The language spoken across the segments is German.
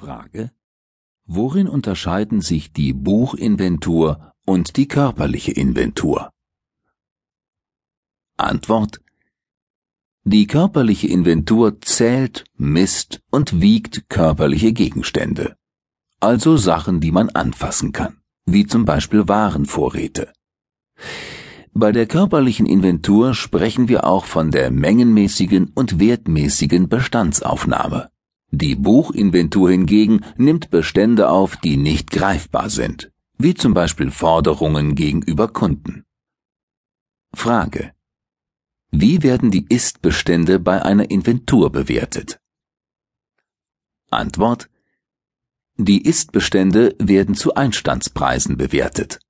Frage Worin unterscheiden sich die Buchinventur und die körperliche Inventur? Antwort Die körperliche Inventur zählt, misst und wiegt körperliche Gegenstände, also Sachen, die man anfassen kann, wie zum Beispiel Warenvorräte. Bei der körperlichen Inventur sprechen wir auch von der mengenmäßigen und wertmäßigen Bestandsaufnahme. Die Buchinventur hingegen nimmt Bestände auf, die nicht greifbar sind, wie zum Beispiel Forderungen gegenüber Kunden. Frage. Wie werden die Ist-Bestände bei einer Inventur bewertet? Antwort. Die Ist-Bestände werden zu Einstandspreisen bewertet.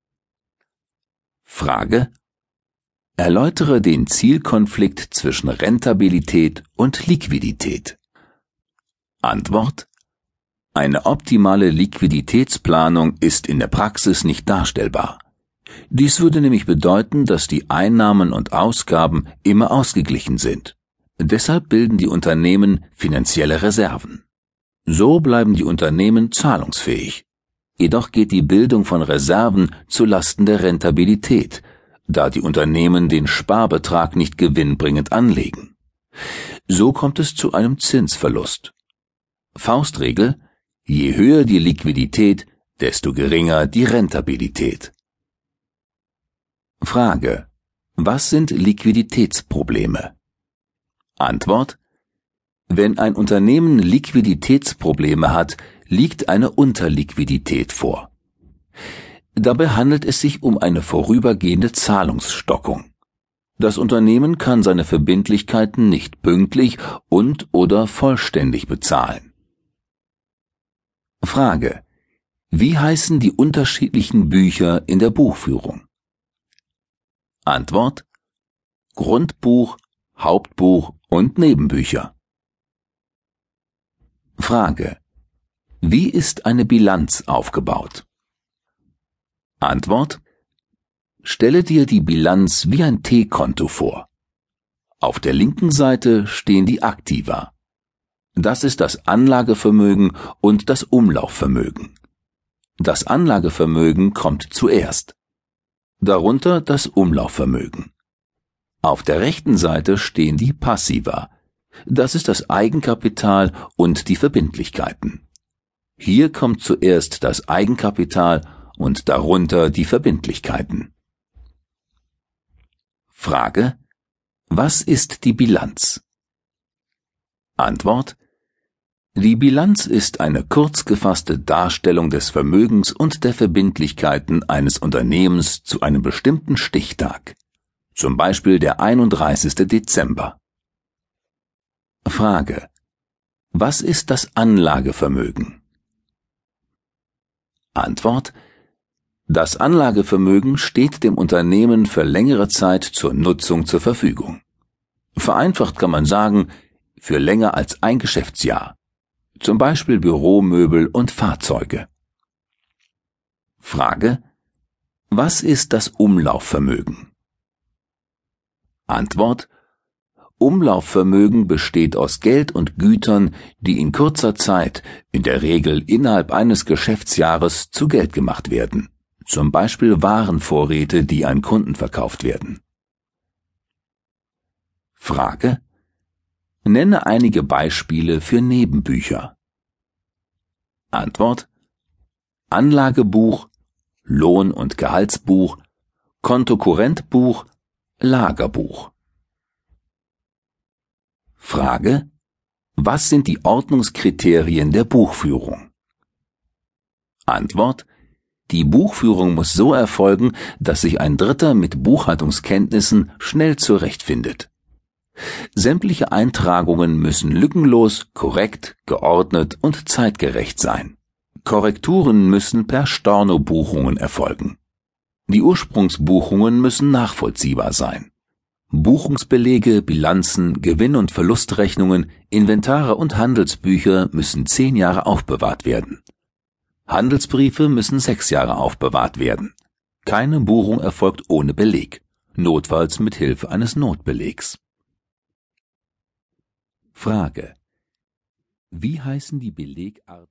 Frage. Erläutere den Zielkonflikt zwischen Rentabilität und Liquidität. Antwort Eine optimale Liquiditätsplanung ist in der Praxis nicht darstellbar. Dies würde nämlich bedeuten, dass die Einnahmen und Ausgaben immer ausgeglichen sind. Deshalb bilden die Unternehmen finanzielle Reserven. So bleiben die Unternehmen zahlungsfähig. Jedoch geht die Bildung von Reserven zu Lasten der Rentabilität, da die Unternehmen den Sparbetrag nicht gewinnbringend anlegen. So kommt es zu einem Zinsverlust. Faustregel, je höher die Liquidität, desto geringer die Rentabilität. Frage. Was sind Liquiditätsprobleme? Antwort. Wenn ein Unternehmen Liquiditätsprobleme hat, liegt eine Unterliquidität vor. Dabei handelt es sich um eine vorübergehende Zahlungsstockung. Das Unternehmen kann seine Verbindlichkeiten nicht pünktlich und oder vollständig bezahlen. Frage. Wie heißen die unterschiedlichen Bücher in der Buchführung? Antwort. Grundbuch, Hauptbuch und Nebenbücher. Frage. Wie ist eine Bilanz aufgebaut? Antwort. Stelle dir die Bilanz wie ein T-Konto vor. Auf der linken Seite stehen die Aktiva. Das ist das Anlagevermögen und das Umlaufvermögen. Das Anlagevermögen kommt zuerst. Darunter das Umlaufvermögen. Auf der rechten Seite stehen die Passiva. Das ist das Eigenkapital und die Verbindlichkeiten. Hier kommt zuerst das Eigenkapital und darunter die Verbindlichkeiten. Frage Was ist die Bilanz? Antwort die Bilanz ist eine kurz gefasste Darstellung des Vermögens und der Verbindlichkeiten eines Unternehmens zu einem bestimmten Stichtag, zum Beispiel der 31. Dezember. Frage. Was ist das Anlagevermögen? Antwort. Das Anlagevermögen steht dem Unternehmen für längere Zeit zur Nutzung zur Verfügung. Vereinfacht kann man sagen, für länger als ein Geschäftsjahr zum Beispiel Büromöbel und Fahrzeuge. Frage Was ist das Umlaufvermögen? Antwort Umlaufvermögen besteht aus Geld und Gütern, die in kurzer Zeit, in der Regel innerhalb eines Geschäftsjahres, zu Geld gemacht werden, zum Beispiel Warenvorräte, die an Kunden verkauft werden. Frage Nenne einige Beispiele für Nebenbücher. Antwort Anlagebuch, Lohn- und Gehaltsbuch, Kontokorrentbuch, Lagerbuch. Frage Was sind die Ordnungskriterien der Buchführung? Antwort Die Buchführung muss so erfolgen, dass sich ein Dritter mit Buchhaltungskenntnissen schnell zurechtfindet. Sämtliche Eintragungen müssen lückenlos, korrekt, geordnet und zeitgerecht sein. Korrekturen müssen per Storno-Buchungen erfolgen. Die Ursprungsbuchungen müssen nachvollziehbar sein. Buchungsbelege, Bilanzen, Gewinn- und Verlustrechnungen, Inventare und Handelsbücher müssen zehn Jahre aufbewahrt werden. Handelsbriefe müssen sechs Jahre aufbewahrt werden. Keine Buchung erfolgt ohne Beleg, notfalls mit Hilfe eines Notbelegs. Frage. Wie heißen die Belegarten?